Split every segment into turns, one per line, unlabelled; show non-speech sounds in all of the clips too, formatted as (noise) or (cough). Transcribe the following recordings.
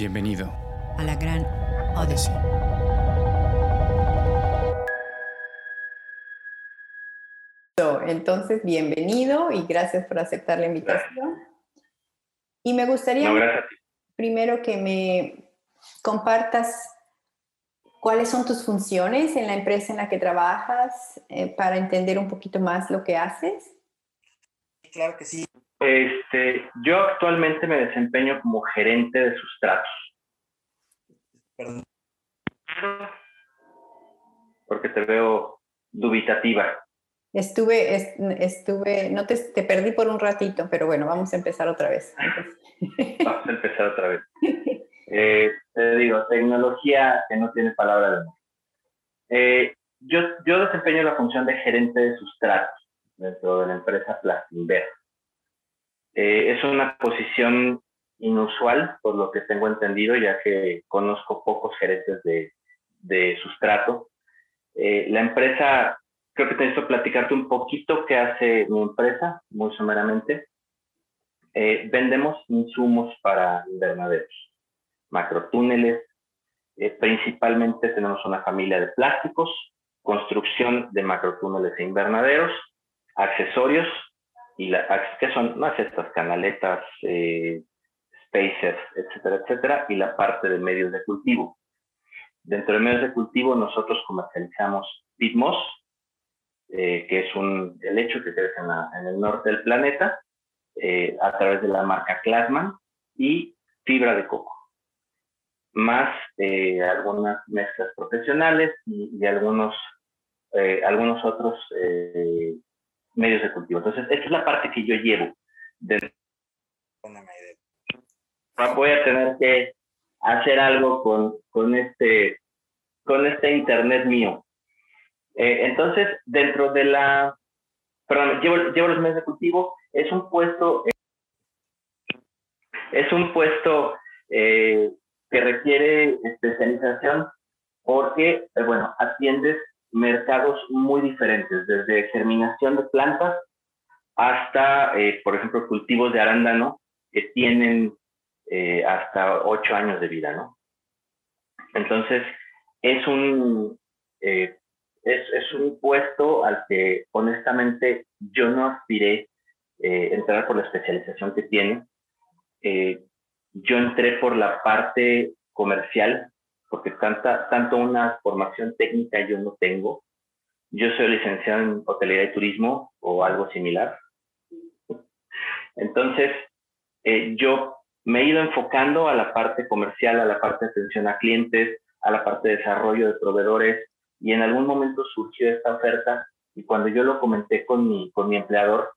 Bienvenido
a la gran Odyssey.
Entonces, bienvenido y gracias por aceptar la invitación. Y me gustaría primero que me compartas cuáles son tus funciones en la empresa en la que trabajas eh, para entender un poquito más lo que haces.
Claro que sí. Este, yo actualmente me desempeño como gerente de sustratos. Perdón. Porque te veo dubitativa.
Estuve, estuve, no te, te, perdí por un ratito, pero bueno, vamos a empezar otra vez.
vamos a empezar otra vez. (laughs) Eh, te digo, tecnología que no tiene palabra de amor. Eh, yo, yo desempeño la función de gerente de sustratos dentro de la empresa Plastinver. Eh, es una posición inusual, por lo que tengo entendido, ya que conozco pocos gerentes de, sustrato. Eh, la empresa, creo que necesito platicarte un poquito qué hace mi empresa, muy someramente. Eh, vendemos insumos para invernaderos, macrotúneles, eh, principalmente tenemos una familia de plásticos, construcción de macrotúneles e invernaderos, accesorios, y la, que son más estas canaletas, eh, spaces, etcétera, etcétera, y la parte de medios de cultivo. Dentro de medios de cultivo nosotros comercializamos Bitmos, eh, que es un helecho que crece en, el norte del planeta, eh, a través de la marca Classman, y fibra de coco, más algunas mezclas profesionales y, algunos, algunos otros medios de cultivo. Entonces, esta es la parte que yo llevo. Voy a tener que hacer algo con, con, este, con este internet mío. Eh, entonces, dentro de la... Perdón, llevo, llevo los medios de cultivo. Es un puesto... es un puesto eh, que requiere especialización porque, eh, bueno, atiendes mercados muy diferentes, desde germinación de plantas hasta, eh, por ejemplo, cultivos de arándano que tienen eh, hasta ocho años de vida, ¿no? Entonces, es un, eh, es, es, un puesto al que honestamente yo no aspiré entrar por la especialización que tiene. yo entré por la parte comercial porque tanta, tanto una formación técnica yo no tengo. Yo soy licenciado en hotelería y turismo o algo similar. Entonces, eh, yo me he ido enfocando a la parte comercial, a la parte de atención a clientes, a la parte de desarrollo de proveedores y en algún momento surgió esta oferta y cuando yo lo comenté con mi, con mi empleador,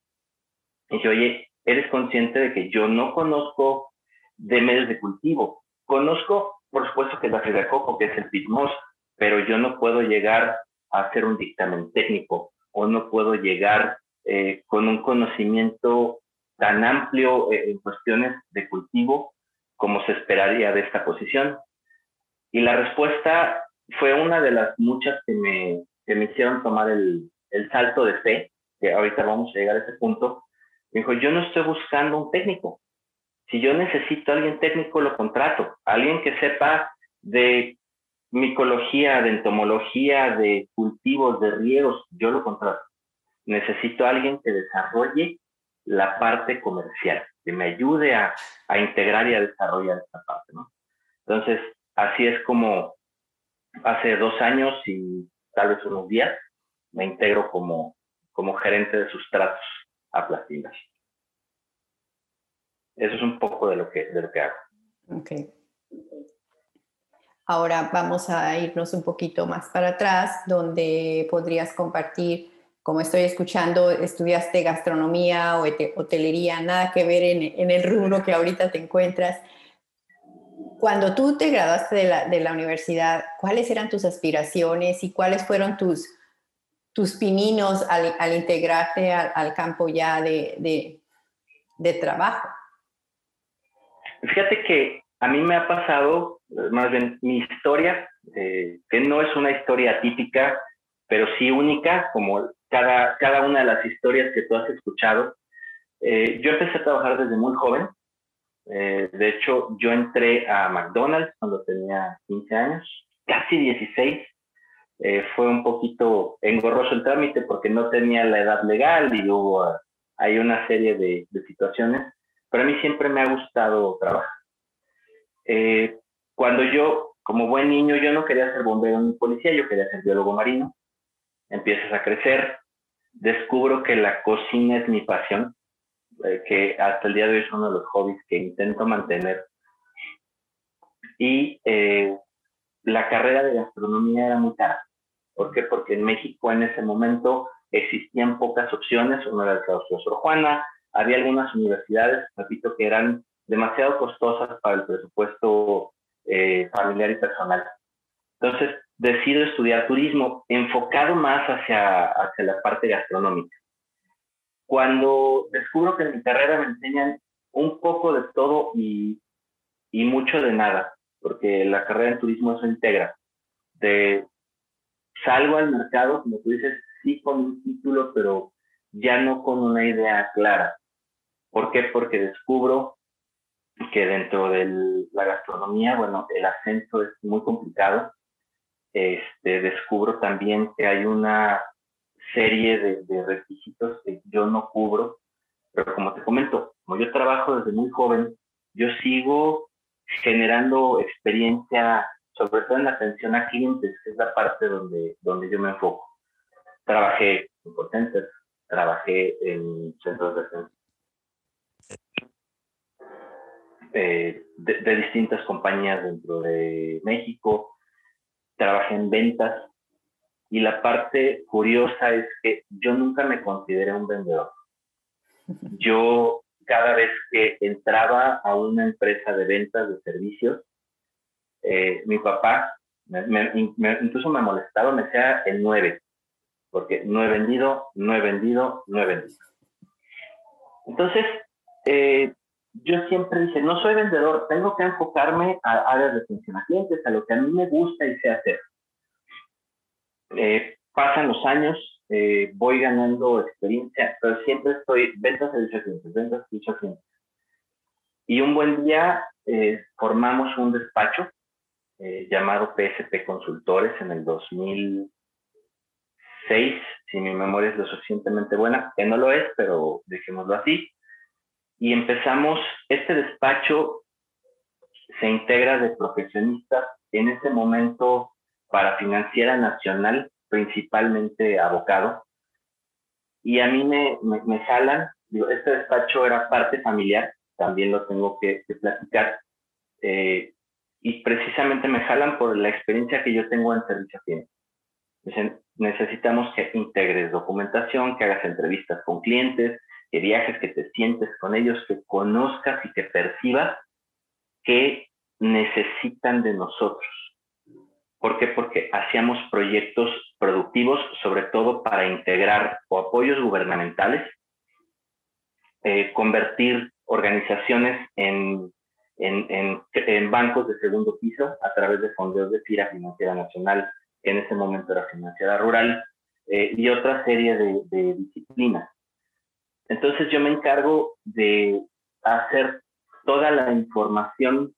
dije, oye, ¿eres consciente de que yo no conozco de medios de cultivo? Conozco por supuesto que es la fibra coco, que es el pitmos, pero yo no puedo llegar a hacer un dictamen técnico o no puedo llegar eh, con un conocimiento tan amplio eh, en cuestiones de cultivo como se esperaría de esta posición. Y la respuesta fue una de las muchas que me, que me hicieron tomar el, el salto de fe, que ahorita vamos a llegar a ese punto. Me dijo, yo no estoy buscando un técnico, si yo necesito a alguien técnico, lo contrato. Alguien que sepa de micología, de entomología, de cultivos, de riegos, yo lo contrato. Necesito a alguien que desarrolle la parte comercial, que me ayude a, a integrar y a desarrollar esta parte. Entonces, así es como hace dos años y tal vez unos días me integro como, como gerente de sustratos a Plastinas. Eso es un poco de lo que, de lo que hago.
Ok. Ahora vamos a irnos un poquito más para atrás, donde podrías compartir, como estoy escuchando, estudiaste gastronomía o hotelería, nada que ver en, el rubro que ahorita te encuentras. Cuando tú te graduaste de la, universidad, ¿cuáles eran tus aspiraciones y cuáles fueron tus, tus pininos al, al integrarte al, campo ya de, de trabajo?
Fíjate que a mí me ha pasado, más bien mi historia, eh, que no es una historia típica, pero sí única, como cada, cada una de las historias que tú has escuchado. Eh, yo empecé a trabajar desde muy joven. Eh, de hecho, yo entré a McDonald's cuando tenía 15 años, casi 16. Eh, fue un poquito engorroso el trámite porque no tenía la edad legal y hubo hay una serie de, situaciones, pero a mí siempre me ha gustado trabajar. Eh, cuando yo, como buen niño, yo no quería ser bombero ni policía, yo quería ser biólogo marino. Empiezas a crecer, descubro que la cocina es mi pasión, eh, que hasta el día de hoy es uno de los hobbies que intento mantener. Y eh, la carrera de gastronomía era muy cara. ¿Por qué? Porque en México en ese momento existían pocas opciones, una era el claustro Sor Juana, había algunas universidades, repito, que eran demasiado costosas para el presupuesto eh, familiar y personal. Entonces, decido estudiar turismo enfocado más hacia, hacia la parte gastronómica. Cuando descubro que en mi carrera me enseñan un poco de todo y, y mucho de nada, porque la carrera en turismo eso integra. De, salgo al mercado, como tú dices, sí con un título, pero ya no con una idea clara. ¿Por qué? Porque descubro que dentro de la gastronomía, bueno, el acento es muy complicado. Este, descubro también que hay una serie de, requisitos que yo no cubro, pero como te comento, como yo trabajo desde muy joven, yo sigo generando experiencia, sobre todo en la atención a clientes, que es la parte donde, donde yo me enfoco. Trabajé en potentes, trabajé en centros de atención eh, de, distintas compañías dentro de México, trabajé en ventas y la parte curiosa es que yo nunca me consideré un vendedor. (laughs) Yo cada vez que entraba a una empresa de ventas de servicios, eh, mi papá incluso me molestaba, me decía el 9, porque no he vendido, no he vendido, no he vendido. Entonces, eh, yo siempre dije, no soy vendedor, tengo que enfocarme a áreas de atención a clientes, a lo que a mí me gusta y sé hacer. Eh, pasan los años, eh, voy ganando experiencia, pero siempre estoy ventas, servicio a clientes, ventas, servicio a clientes. Y un buen día eh, formamos un despacho llamado PSP Consultores en el 2006, si mi memoria es lo suficientemente buena, que no lo es, pero dejémoslo así y empezamos, este despacho se integra de profesionistas en ese momento para Financiera Nacional, principalmente abocado. Y a mí me, me, jalan, digo, este despacho era parte familiar, también lo tengo que, platicar. Eh, y precisamente me jalan por la experiencia que yo tengo en servicio cliente. Dicen, necesitamos que integres documentación, que hagas entrevistas con clientes, que viajes, que te sientes con ellos, que conozcas y que percibas que necesitan de nosotros. ¿Por qué? Porque hacíamos proyectos productivos, sobre todo para integrar o apoyos gubernamentales, eh, convertir organizaciones en, en, en, bancos de segundo piso a través de fondos de FIRA Financiera Nacional, en ese momento era Financiera Rural, eh, y otra serie de disciplinas. Entonces yo me encargo de hacer toda la información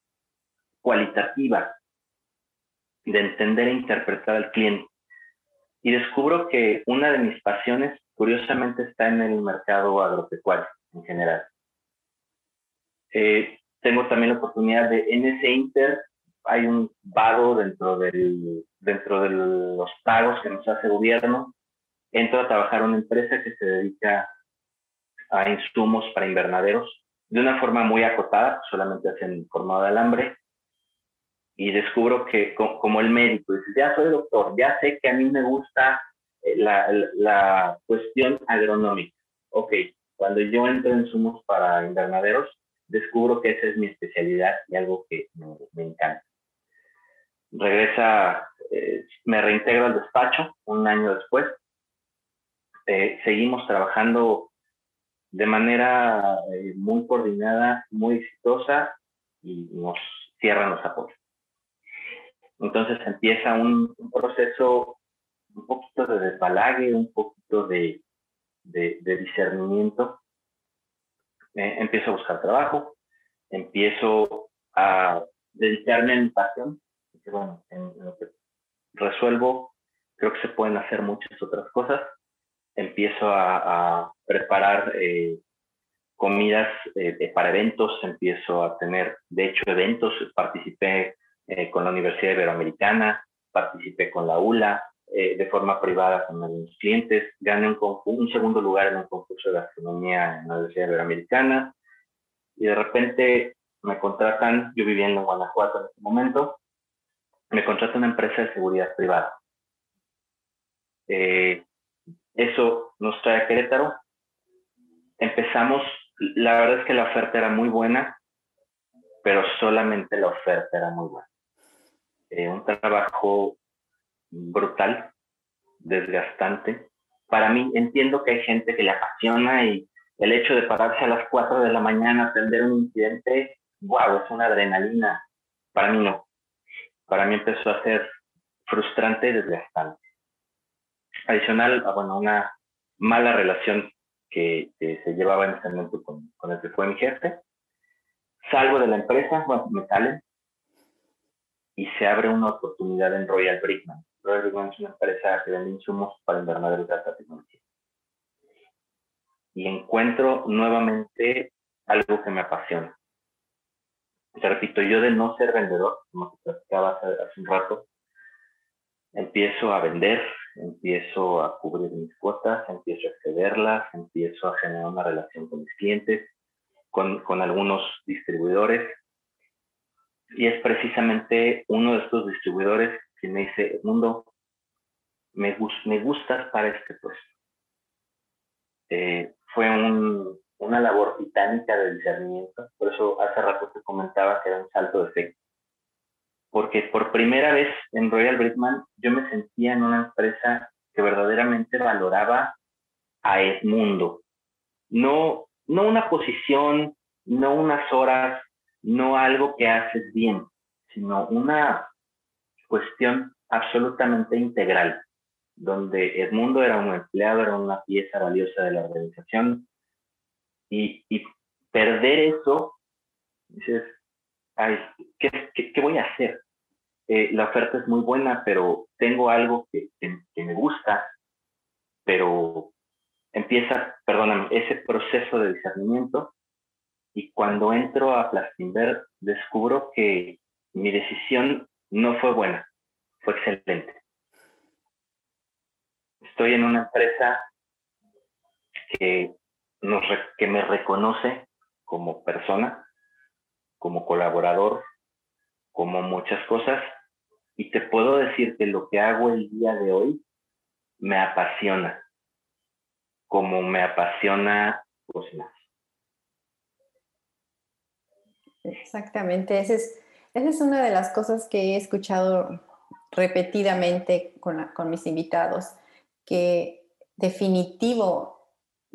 cualitativa, de entender e interpretar al cliente. Y descubro que una de mis pasiones, curiosamente, está en el mercado agropecuario en general. Eh, tengo también la oportunidad de, en ese Inter, hay un vado dentro, del, dentro de los pagos que nos hace el gobierno. Entro a trabajar en una empresa que se dedica a insumos para invernaderos de una forma muy acotada, solamente hacen formado de alambre. Y descubro que, como el médico, ya soy doctor, ya sé que a mí me gusta eh, la, la cuestión agronómica. Ok, cuando yo entro en insumos para invernaderos, descubro que esa es mi especialidad y algo que me, encanta. Regresa, eh, me reintegro al despacho un año después. Eh, seguimos trabajando de manera eh, muy coordinada, muy exitosa y nos cierran los apoyos. Entonces empieza un, proceso un poquito de desbalague, un poquito de, discernimiento. Eh, empiezo a buscar trabajo, empiezo a dedicarme a mi pasión, bueno, en, lo que resuelvo, creo que se pueden hacer muchas otras cosas. Empiezo a, preparar eh, comidas eh, para eventos, empiezo a tener, de hecho, eventos, participé eh, con la Universidad Iberoamericana, participé con la ULA, de forma privada con algunos clientes, gané un, un, segundo lugar en un concurso de gastronomía en la Universidad Iberoamericana. Y de repente me contratan, yo viviendo en Guanajuato en ese momento, me contrata una empresa de seguridad privada. Eh, eso nos trae a Querétaro. Empezamos, la verdad es que la oferta era muy buena, pero solamente la oferta era muy buena. Eh, un trabajo brutal, desgastante. Para mí, entiendo que hay gente que le apasiona y el hecho de pararse a las 4 de la mañana, atender un incidente, wow, es una adrenalina. Para mí no. Para mí empezó a ser frustrante y desgastante. Adicional, a, bueno, una mala relación que, se llevaba en ese momento con, con, el que fue mi jefe. Salgo de la empresa, bueno, me salen y se abre una oportunidad en Royal Brickman. Royal Brickman es una empresa que vende insumos para invernaderos de alta tecnología. Y encuentro nuevamente algo que me apasiona te repito, yo de no ser vendedor, como te platicaba hace, un rato, empiezo a vender, empiezo a cubrir mis cuotas, empiezo a excederlas, empiezo a generar una relación con mis clientes, con, con algunos distribuidores. Y es precisamente uno de estos distribuidores que me dice, Mundo, me, me gustas para este puesto. Eh, fue un, una labor titánica de discernimiento. Por eso hace rato te comentaba que era un salto de fe. Porque por primera vez en Royal Brickman yo me sentía en una empresa que verdaderamente valoraba a Edmundo. No, no una posición, no unas horas, no algo que haces bien, sino una cuestión absolutamente integral, donde Edmundo era un empleado, era una pieza valiosa de la organización, y, perder eso, dices, ay, ¿qué, qué, voy a hacer? Eh, la oferta es muy buena, pero tengo algo que, me gusta, pero empieza, perdóname, ese proceso de discernimiento y cuando entro a Plastinver descubro que mi decisión no fue buena, fue excelente. Estoy en una empresa que me reconoce como persona, como colaborador, como muchas cosas. Y te puedo decir que lo que hago el día de hoy me apasiona, como me apasiona cocinar.
Exactamente, esa es, esa es una de las cosas que he escuchado repetidamente con, con mis invitados, que definitivo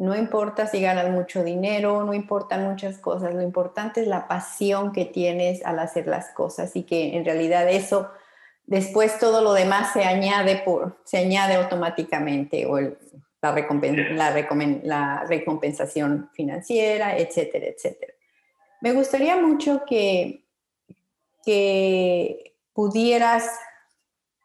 no importa si ganas mucho dinero, no importan muchas cosas, lo importante es la pasión que tienes al hacer las cosas y que en realidad eso, después todo lo demás se añade, por, se añade automáticamente o la, la, recompensación financiera, etcétera, etcétera. Me gustaría mucho que, que pudieras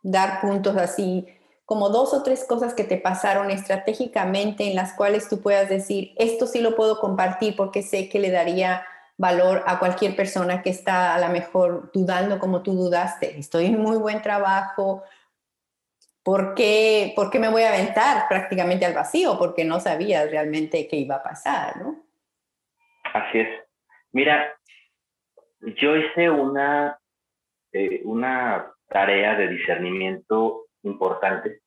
dar puntos así como dos o tres cosas que te pasaron estratégicamente en las cuales tú puedas decir, esto sí lo puedo compartir porque sé que le daría valor a cualquier persona que está a lo mejor dudando como tú dudaste. Estoy en muy buen trabajo. ¿Por qué, ¿Por qué me voy a aventar prácticamente al vacío? Porque no sabía realmente qué iba a pasar, ¿no?
Así es. Mira, yo hice una, eh, una tarea de discernimiento importante,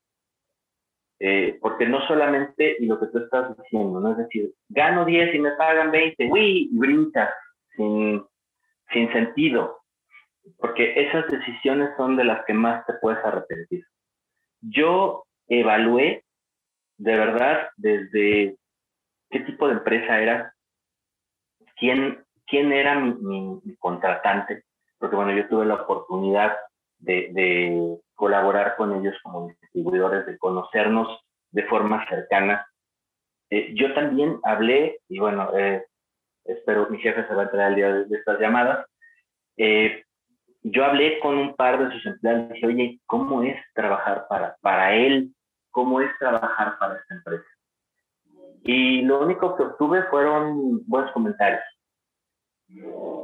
eh, porque no solamente, lo que tú estás diciendo, ¿no? Es decir, gano 10 y me pagan 20, uy, y brincas sin, sin sentido, porque esas decisiones son de las que más te puedes arrepentir. Yo evalué de verdad desde qué tipo de empresa era, quién, quién era mi, mi contratante, porque bueno, yo tuve la oportunidad de, colaborar con ellos como distribuidores, de conocernos de forma cercana. Eh, yo también hablé, y bueno, eh, espero mi jefe se va a entrar al día de, estas llamadas. Eh, yo hablé con un par de sus empleados y dije, oye, ¿cómo es trabajar para, para él? ¿Cómo es trabajar para esta empresa? Y lo único que obtuve fueron buenos comentarios.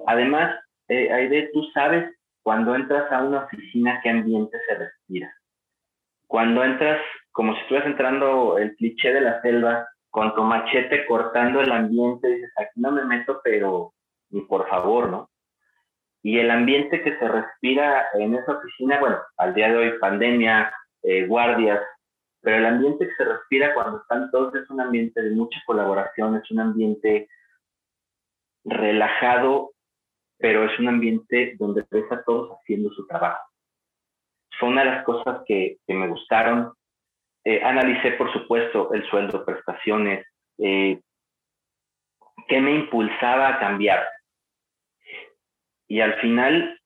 Además, eh, Aide, tú sabes cuando entras a una oficina qué ambiente se respira. Cuando entras, como si estuvieras entrando el cliché de la selva, con tu machete cortando el ambiente, dices, aquí no me meto, pero ni por favor, ¿no? Y el ambiente que se respira en esa oficina, bueno, al día de hoy, pandemia, eh, guardias, pero el ambiente que se respira cuando están todos es un ambiente de mucha colaboración, es un ambiente relajado, pero es un ambiente donde ves a todos haciendo su trabajo. Fue una de las cosas que, que me gustaron. Eh, analicé, por supuesto, el sueldo, prestaciones, eh, qué me impulsaba a cambiar. Y al final,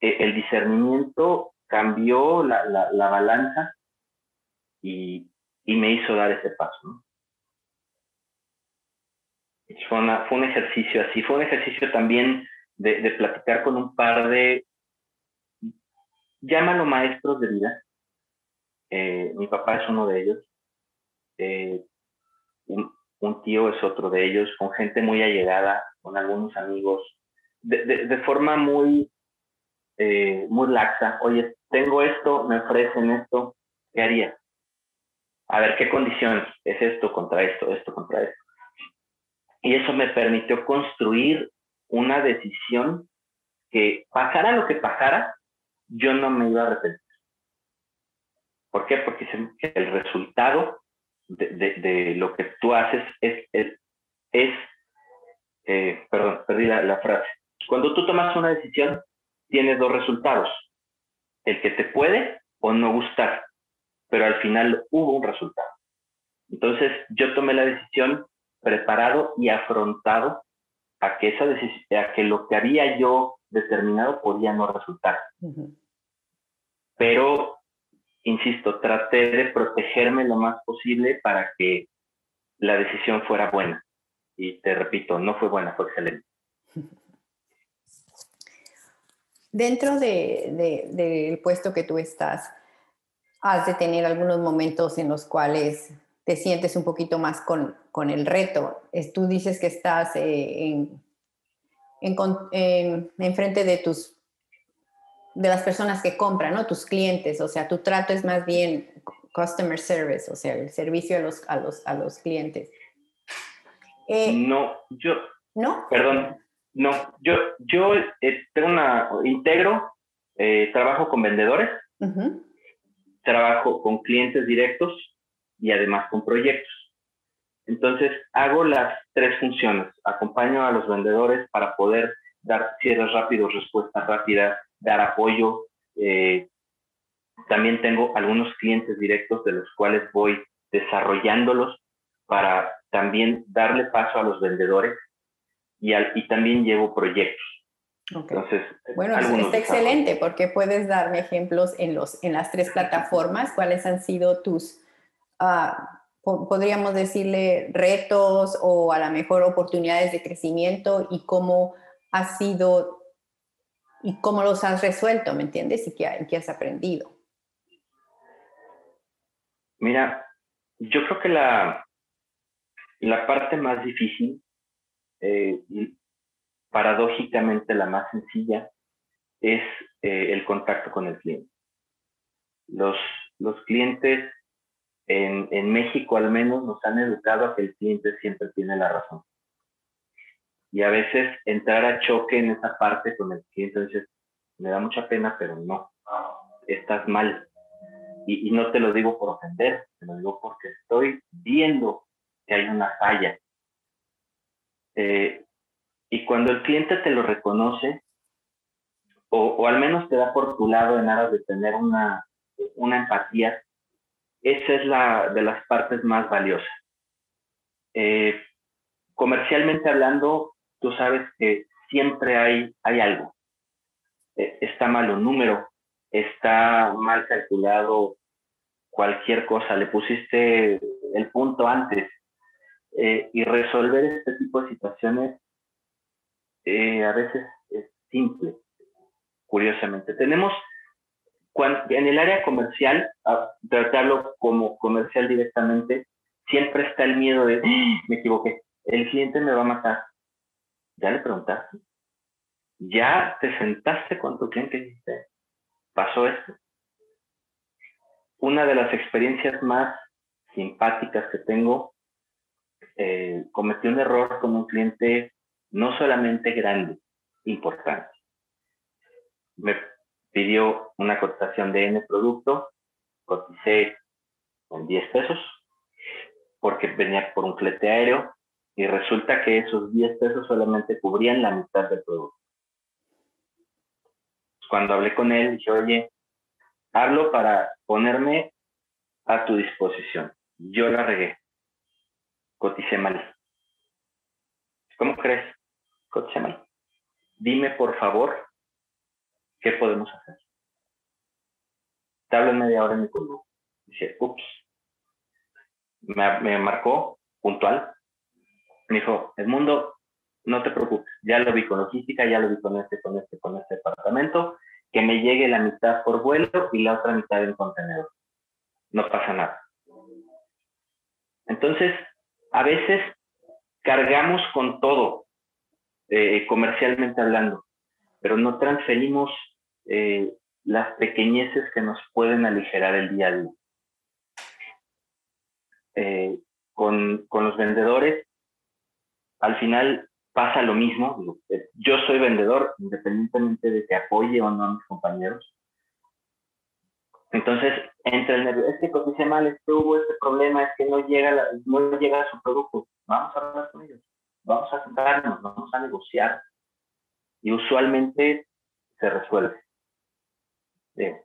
eh, el discernimiento cambió la, la, balanza y, y, me hizo dar ese paso. Fue, fue, un ejercicio así, fue un ejercicio también de, de platicar con un par de, llámalo maestros de vida, eh, mi papá es uno de ellos. Eh, un, tío es otro de ellos, con gente muy allegada, con algunos amigos, de, forma muy, eh, muy laxa. Oye, tengo esto, me ofrecen esto, ¿qué haría? A ver, ¿qué condiciones es esto contra esto, esto contra esto? Y eso me permitió construir una decisión que pasara lo que pasara, yo no me iba a arrepentir. ¿Por qué? Porque el resultado de, lo que tú haces es, eh, perdón, perdí la, frase. Cuando tú tomas una decisión, tienes dos resultados. El que te puede o no gustar, pero al final hubo un resultado. Entonces yo tomé la decisión preparado y afrontado a que, esa a que lo que había yo determinado podía no resultar. Pero insisto, traté de protegerme lo más posible para que la decisión fuera buena. Y te repito, no fue buena, fue excelente. (laughs)
Dentro del de, puesto que tú estás, has de tener algunos momentos en los cuales te sientes un poquito más con, con el reto. tú dices que estás eh, en, en, en frente de tus de las personas que compran, ¿no? Tus clientes, o sea, tu trato es más bien customer service, o sea, el servicio a los, a los, a los clientes.
Eh, no, yo... ¿No? Perdón, no, yo, yo eh, tengo una, integro, eh, trabajo con vendedores, trabajo con clientes directos y además con proyectos. Entonces, hago las tres funciones. Acompaño a los vendedores para poder dar cierres rápidos, respuestas rápidas, dar apoyo. Eh, también tengo algunos clientes directos de los cuales voy desarrollándolos para también darle paso a los vendedores y, y también llevo proyectos.
Entonces, bueno, está excelente porque puedes darme ejemplos en, los, en las tres plataformas, cuáles han sido tus, ah, podríamos decirle, retos o a lo mejor oportunidades de crecimiento y cómo ha sido y cómo los has resuelto, ¿me entiendes? Y qué, has aprendido.
Mira, yo creo que la, la parte más difícil eh, paradójicamente la más sencilla es eh, el contacto con el cliente. Los, los clientes en, en México al menos nos han educado a que el cliente siempre tiene la razón y a veces entrar a choque en esa parte con el cliente, dices, me da mucha pena, pero no, estás mal. Y, no te lo digo por ofender, te lo digo porque estoy viendo que hay una falla. Eh, y cuando el cliente te lo reconoce, o, al menos te da por tu lado en aras de tener una, una empatía, esa es la de las partes más valiosas. Eh, comercialmente hablando, tú sabes que siempre hay, hay algo. Eh, está mal un número, está mal calculado cualquier cosa, le pusiste el punto antes. Eh, y resolver este tipo de situaciones a veces es simple, curiosamente. Tenemos, en el área comercial, tratarlo como comercial directamente, siempre está el miedo de, ¡Ah! me equivoqué, el cliente me va a matar. ¿Ya le preguntaste? ¿Ya te sentaste con tu cliente y dijiste, pasó esto? Una de las experiencias más simpáticas que tengo, eh, cometí un error con un cliente no solamente grande, importante. Me pidió una cotización de N producto, coticé en 10 pesos, porque venía por un flete aéreo, y resulta que esos 10 pesos solamente cubrían la mitad del producto. Cuando hablé con él, dije, oye, hablo para ponerme a tu disposición. Yo la regué. Coticé mal. ¿Cómo crees? Coticé mal. Dime, por favor, ¿qué podemos hacer? Te media hora en mi curso. Dice, ups. Me, me marcó puntual. Me dijo, Edmundo, no te preocupes, ya lo vi con logística, ya lo vi con este, con este, con este departamento, que me llegue la mitad por vuelo y la otra mitad en contenedor. No pasa nada. Entonces, a veces cargamos con todo, eh, comercialmente hablando, pero no transferimos eh, las pequeñeces que nos pueden aligerar el día a día. Eh, con, con, los vendedores, al final pasa lo mismo. Yo soy vendedor, independientemente de que apoye o no a mis compañeros. Entonces, entre el nervio, es que cotice mal, es que hubo este problema, es que no llega, no llega su producto. Vamos a hablar con ellos, vamos a sentarnos, vamos a negociar. Y usualmente se resuelve.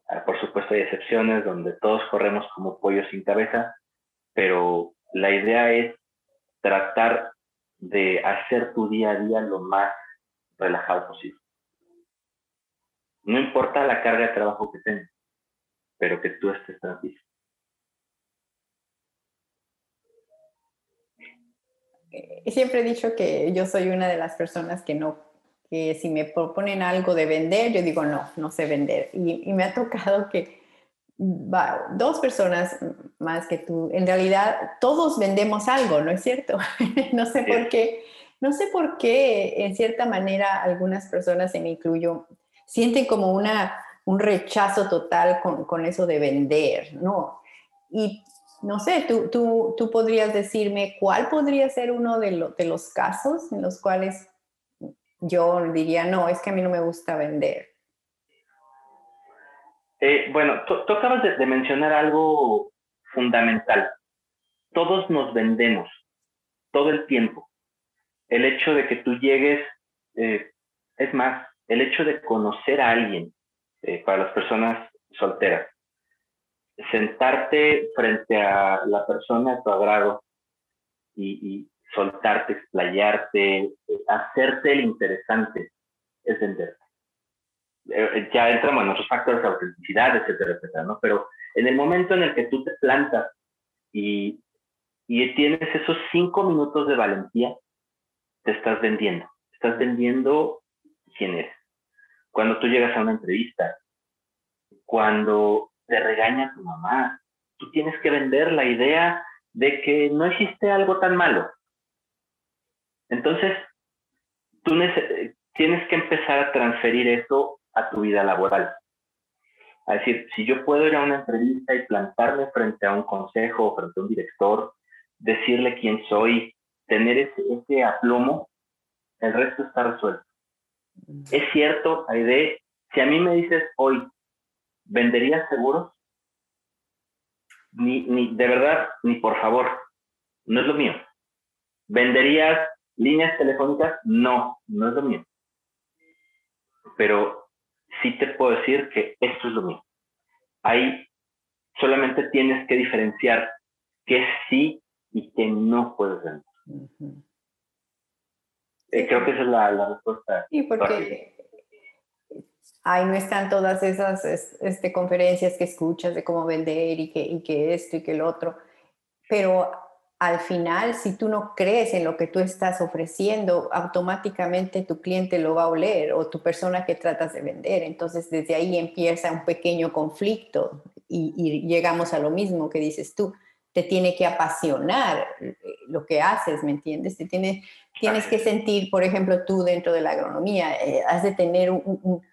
Ah, por supuesto hay excepciones donde todos corremos como pollos sin cabeza, pero la idea es tratar de hacer tu día a día lo más relajado posible. No importa la carga de trabajo que tengas pero que tú estés tranquilo.
Eh, siempre he dicho que yo soy una de las personas que no, que si me proponen algo de vender, yo digo no, no sé vender. Y, me ha tocado que dos personas más que tú, en realidad todos vendemos algo, ¿no es cierto? (laughs) no sé por qué, no sé por qué en cierta manera algunas personas, se me incluyo, sienten como una un rechazo total con, con, eso de vender, ¿no? Y no sé, tú, tú, tú podrías decirme cuál podría ser uno de, de, los casos en los cuales yo diría, no, es que a mí no me gusta vender.
Eh, bueno, tú, acabas de, mencionar algo fundamental. Todos nos vendemos todo el tiempo. El hecho de que tú llegues, eh, es más, el hecho de conocer a alguien, eh, para las personas solteras. Sentarte frente a la persona de tu agrado y, soltarte, explayarte, hacerte el interesante, es venderte. Eh, ya entramos en otros factores de autenticidad, etcétera, etcétera, ¿no? Pero en el momento en el que tú te plantas y, y tienes esos cinco minutos de valentía, te estás vendiendo. Estás vendiendo quién eres cuando tú llegas a una entrevista, cuando te regaña tu mamá, tú tienes que vender la idea de que no existe algo tan malo. Entonces, tú tienes que empezar a transferir eso a tu vida laboral. Es decir, si yo puedo ir a una entrevista y plantarme frente a un consejo, frente a un director, decirle quién soy, tener ese, ese aplomo, el resto está resuelto. Es cierto, Aide, si a mí me dices hoy, ¿venderías seguros? Ni, ni, de verdad, ni por favor, no es lo mío. ¿Venderías líneas telefónicas? No, no es lo mío. Pero sí te puedo decir que esto es lo mío. Ahí solamente tienes que diferenciar qué sí y qué no puedes vender. Eh, creo que esa es la, respuesta.
Y porque ahí no están todas esas este, conferencias que escuchas de cómo vender y que, y que esto y que el otro. Pero al final, si tú no crees en lo que tú estás ofreciendo, automáticamente tu cliente lo va a oler o tu persona que tratas de vender. Entonces, desde ahí empieza un pequeño conflicto y, llegamos a lo mismo que dices tú. Te tiene que apasionar eh, lo que haces, ¿me entiendes? Te tiene, tienes que sentir, por ejemplo, tú dentro de la agronomía, eh, has de tener un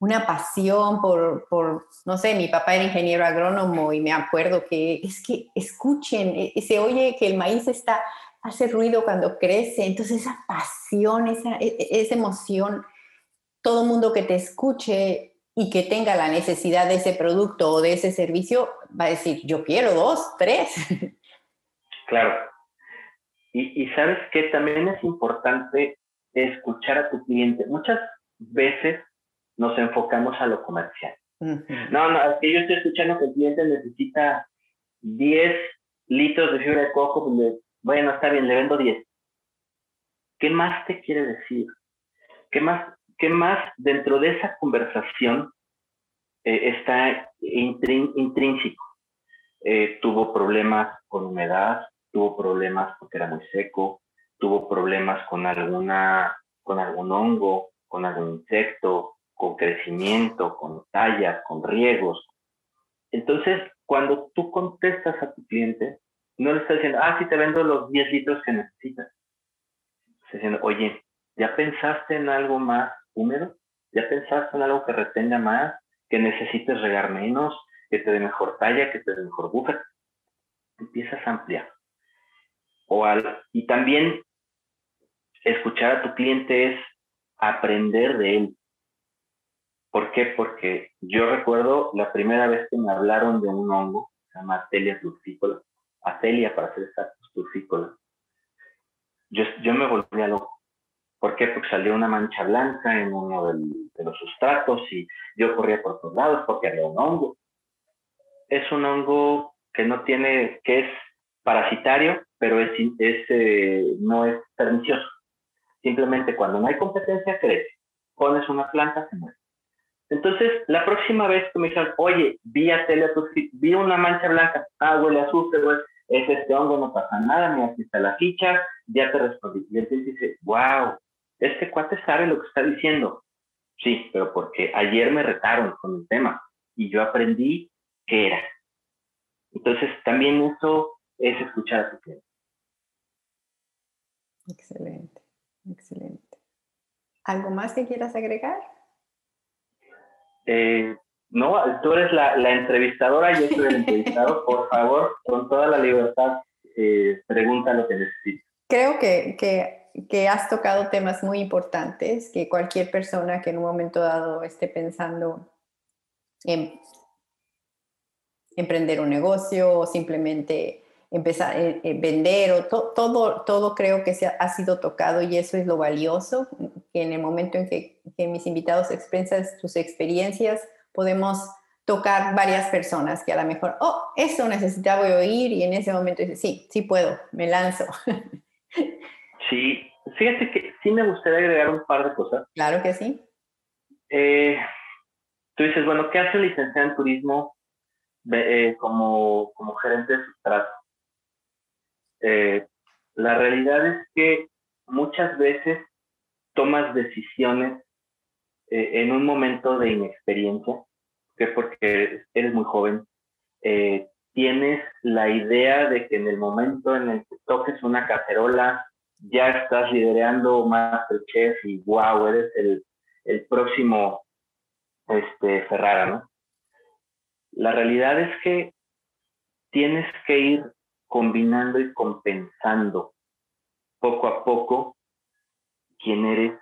una pasión por, por, no sé, mi papá era ingeniero agrónomo y me acuerdo que es que escuchen, e, e, se oye que el maíz está, hace ruido cuando crece, entonces esa pasión, esa, e, esa emoción, todo mundo que te escuche y que tenga la necesidad de ese producto o de ese servicio, va a decir, yo quiero dos, tres. (laughs)
Claro. Y, y sabes que también es importante escuchar a tu cliente. Muchas veces nos enfocamos a lo comercial. No, no, es que yo estoy escuchando que el cliente necesita 10 litros de fibra de coco, pues bueno, está bien, le vendo 10. ¿Qué más te quiere decir? ¿Qué más, qué más dentro de esa conversación eh, está intrínseco? Eh, tuvo problemas con humedad, tuvo problemas porque era muy seco, tuvo problemas con alguna, con algún hongo, con algún insecto, con crecimiento, con tallas, con riegos. Entonces, cuando tú contestas a tu cliente, no le estás diciendo, ah, sí te vendo los 10 litros que necesitas. Estás diciendo, oye, ¿ya pensaste en algo más húmedo? ¿Ya pensaste en algo que retenga más? ¿Que necesites regar menos? ¿Que te dé mejor talla? ¿Que te dé mejor buffer? Empiezas a ampliar. O al, y también escuchar a tu cliente es aprender de él. ¿Por qué? Porque yo recuerdo la primera vez que me hablaron de un hongo, se llama Atelia turfícola, Atelia para ser exactos, turfícola. Yo, yo me volví a loco. ¿Por qué? Porque salió una mancha blanca en uno de los sustratos y yo corría por todos lados porque había un hongo. Es un hongo que no tiene, que es parasitario, pero es eh, no es pernicioso. Simplemente cuando no hay competencia crece. Pones una planta, se muere. Entonces, la próxima vez que me dijeron, oye, vi a tele, vi una mancha blanca, ah, huele a azufre, es este hongo, no pasa nada, mira, aquí está la ficha, ya te respondí. Y entonces dice, wow, este cuate sabe lo que está diciendo. Sí, pero porque ayer me retaron con el tema y yo aprendí qué era. Entonces, también eso es escuchar a tu cliente.
Excelente, excelente. ¿Algo más que quieras agregar?
Eh, no, tú eres la, entrevistadora, yo soy el (laughs) entrevistado. Por favor, con toda la libertad, eh, pregunta lo que necesites.
Creo que, que, has tocado temas muy importantes, que cualquier persona que en un momento dado esté pensando en emprender un negocio o simplemente empezar a eh, vender o todo, todo creo que se ha, sido tocado y eso es lo valioso, que en el momento en que, que mis invitados expresan sus experiencias, podemos tocar varias personas que a lo mejor, oh, eso necesitaba oír y en ese momento dice, sí, sí puedo, me lanzo. (laughs)
Sí, fíjate que sí me gustaría agregar un par de cosas.
Claro que sí.
Eh, tú dices, bueno, ¿qué hace licenciado en turismo eh, como, como gerente de sustrato? Eh, la realidad es que muchas veces tomas decisiones eh, en un momento de inexperiencia, que porque eres muy joven, eh, tienes la idea de que en el momento en el que toques una cacerola, ya estás liderando Masterchef y wow, eres el, el próximo este, Ferrara, ¿no? La realidad es que tienes que ir combinando y compensando poco a poco quién eres,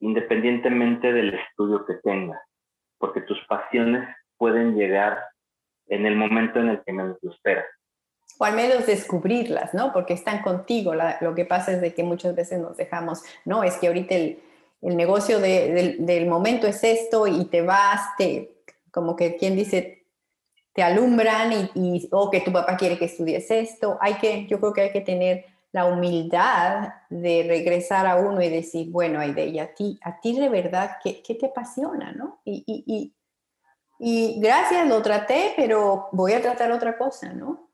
independientemente del estudio que tengas, porque tus pasiones pueden llegar en el momento en el que menos lo esperas.
O al menos descubrirlas, ¿no? Porque están contigo. lo que pasa es de que muchas veces nos dejamos, no, es que ahorita el, negocio del momento es esto y te vas, te, como que quien dice, te alumbran y, o que tu papá quiere que estudies esto. Hay que, yo creo que hay que tener la humildad de regresar a uno y decir, bueno, Aide, a ti, a ti de verdad, ¿qué, qué te apasiona? ¿no? Y, y, y, gracias, lo traté, pero voy a tratar otra cosa, ¿no?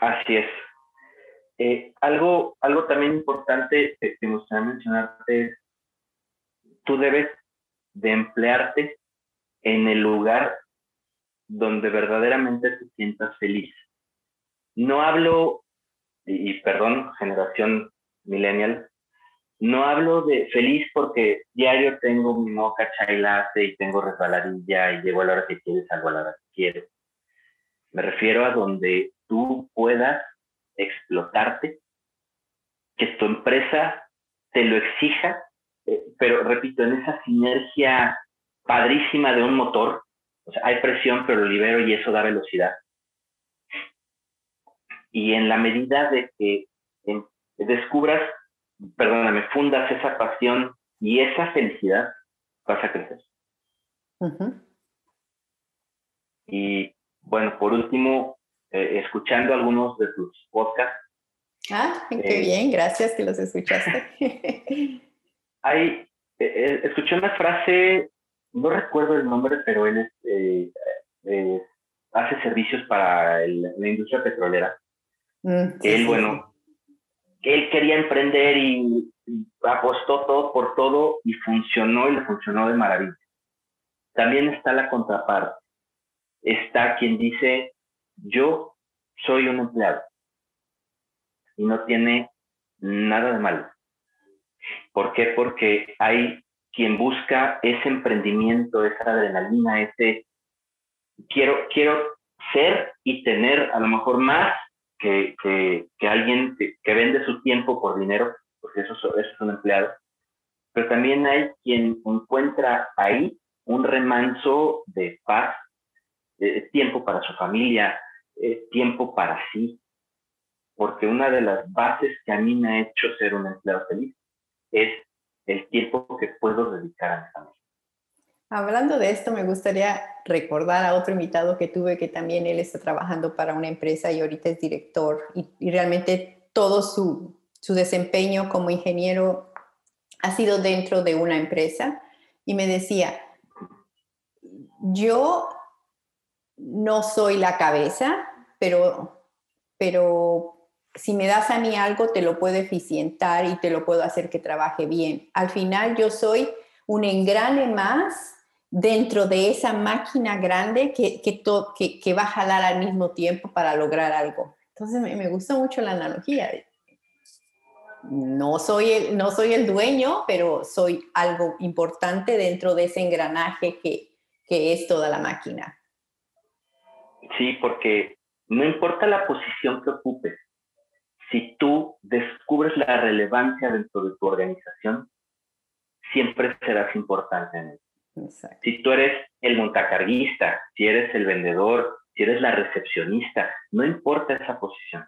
Así es. Eh, algo, algo también importante que me gustaría mencionarte es, tú debes de emplearte en el lugar donde verdaderamente te sientas feliz. No hablo, y, perdón, generación millennial, no hablo de feliz porque diario tengo mi moca chai y tengo resbaladilla y llego a la hora que quieres, salgo a la hora que quieres. Me refiero a donde tú puedas explotarte, que tu empresa te lo exija, eh, pero repito, en esa sinergia padrísima de un motor, o sea, hay presión, pero lo libero y eso da velocidad. Y en la medida de que descubras, perdóname, fundas esa pasión y esa felicidad, vas a crecer. Y bueno, por último, eh, escuchando algunos de tus podcasts.
Ah, qué eh, bien, gracias que los escuchaste. (laughs)
hay, eh, escuché una frase, no recuerdo el nombre, pero él hace servicios para la industria petrolera. Mm, él, bueno, él quería emprender y apostó todo por todo y funcionó y le funcionó de maravilla. También está la contraparte. Está quien dice, yo soy un empleado y no tiene nada de malo. ¿Por qué? Porque hay quien busca ese emprendimiento, esa adrenalina, ese quiero, quiero ser y tener a lo mejor más que, que, alguien que, vende su tiempo por dinero, porque eso, eso es un empleado. Pero también hay quien encuentra ahí un remanso de paz, de tiempo para su familia, eh, tiempo para sí, porque una de las bases que a mí me ha hecho ser un empleado feliz es el tiempo que puedo dedicar a mi.
Hablando de esto, me gustaría recordar a otro invitado que tuve que también él está trabajando para una empresa y ahorita es director y, realmente todo su, su desempeño como ingeniero ha sido dentro de una empresa y me decía, yo no soy la cabeza, pero, pero si me das a mí algo, te lo puedo eficientar y te lo puedo hacer que trabaje bien. Al final yo soy un engrane más dentro de esa máquina grande que, que, va a jalar al mismo tiempo para lograr algo. Entonces me, me gusta mucho la analogía. No soy, el, no soy el dueño, pero soy algo importante dentro de ese engranaje que, que es toda la máquina.
Sí, porque no importa la posición que ocupes, si tú descubres la relevancia dentro de tu organización, siempre serás importante en él. Si tú eres el montacarguista, si eres el vendedor, si eres la recepcionista, no importa esa posición.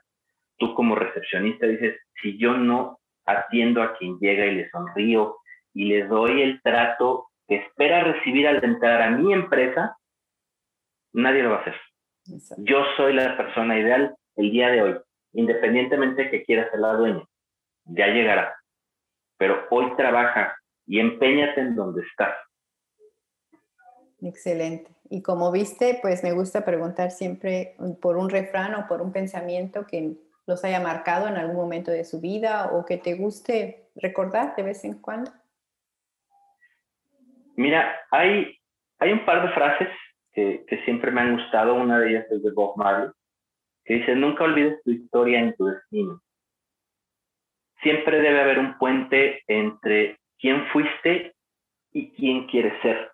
Tú como recepcionista dices, si yo no atiendo a quien llega y le sonrío y le doy el trato que espera recibir al entrar a mi empresa, nadie lo va a hacer. Yo soy la persona ideal el día de hoy, independientemente de que quiera ser la dueña. Ya llegará. Pero hoy trabaja y empeñate en donde estás.
Excelente. Y como viste, pues me gusta preguntar siempre por un refrán o por un pensamiento que los haya marcado en algún momento de su vida o que te guste recordar de vez en cuando.
Mira, hay, hay un par de frases que, siempre me han gustado. Una de ellas es de Bob Marley, que dice, nunca olvides tu historia en tu destino. Siempre debe haber un puente entre quién fuiste y quién quieres ser.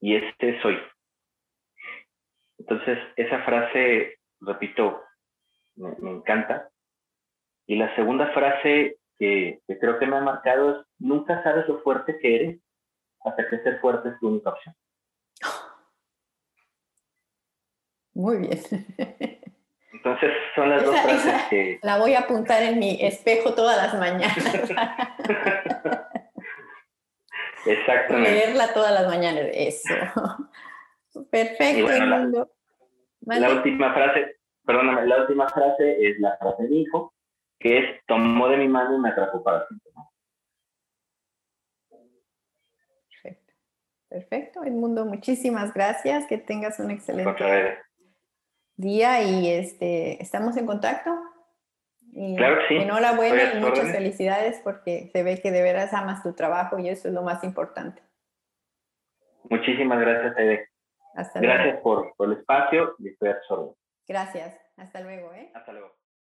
Y este soy. Entonces, esa frase, repito, me, encanta. Y la segunda frase que, que, creo que me ha marcado es, nunca sabes lo fuerte que eres hasta que ser fuerte es tu única opción.
Muy bien.
Entonces son las dos frases que...
La voy a apuntar en mi espejo todas las mañanas. (laughs)
Exactamente.
Leerla todas las mañanas, eso. Perfecto.
la, última frase, perdóname, la última frase es la frase de hijo, que es tomó de mi mano y me atrapó para siempre.
Perfecto. Perfecto, Edmundo, muchísimas gracias. Que tengas un excelente día y este, estamos en contacto. Y
claro que sí.
enhorabuena y muchas felicidades porque se ve que de veras amas tu trabajo y eso es lo más importante.
Muchísimas gracias, Ede. Hasta gracias por, por, el espacio y estoy a
Gracias. Hasta luego. ¿eh?
Hasta luego.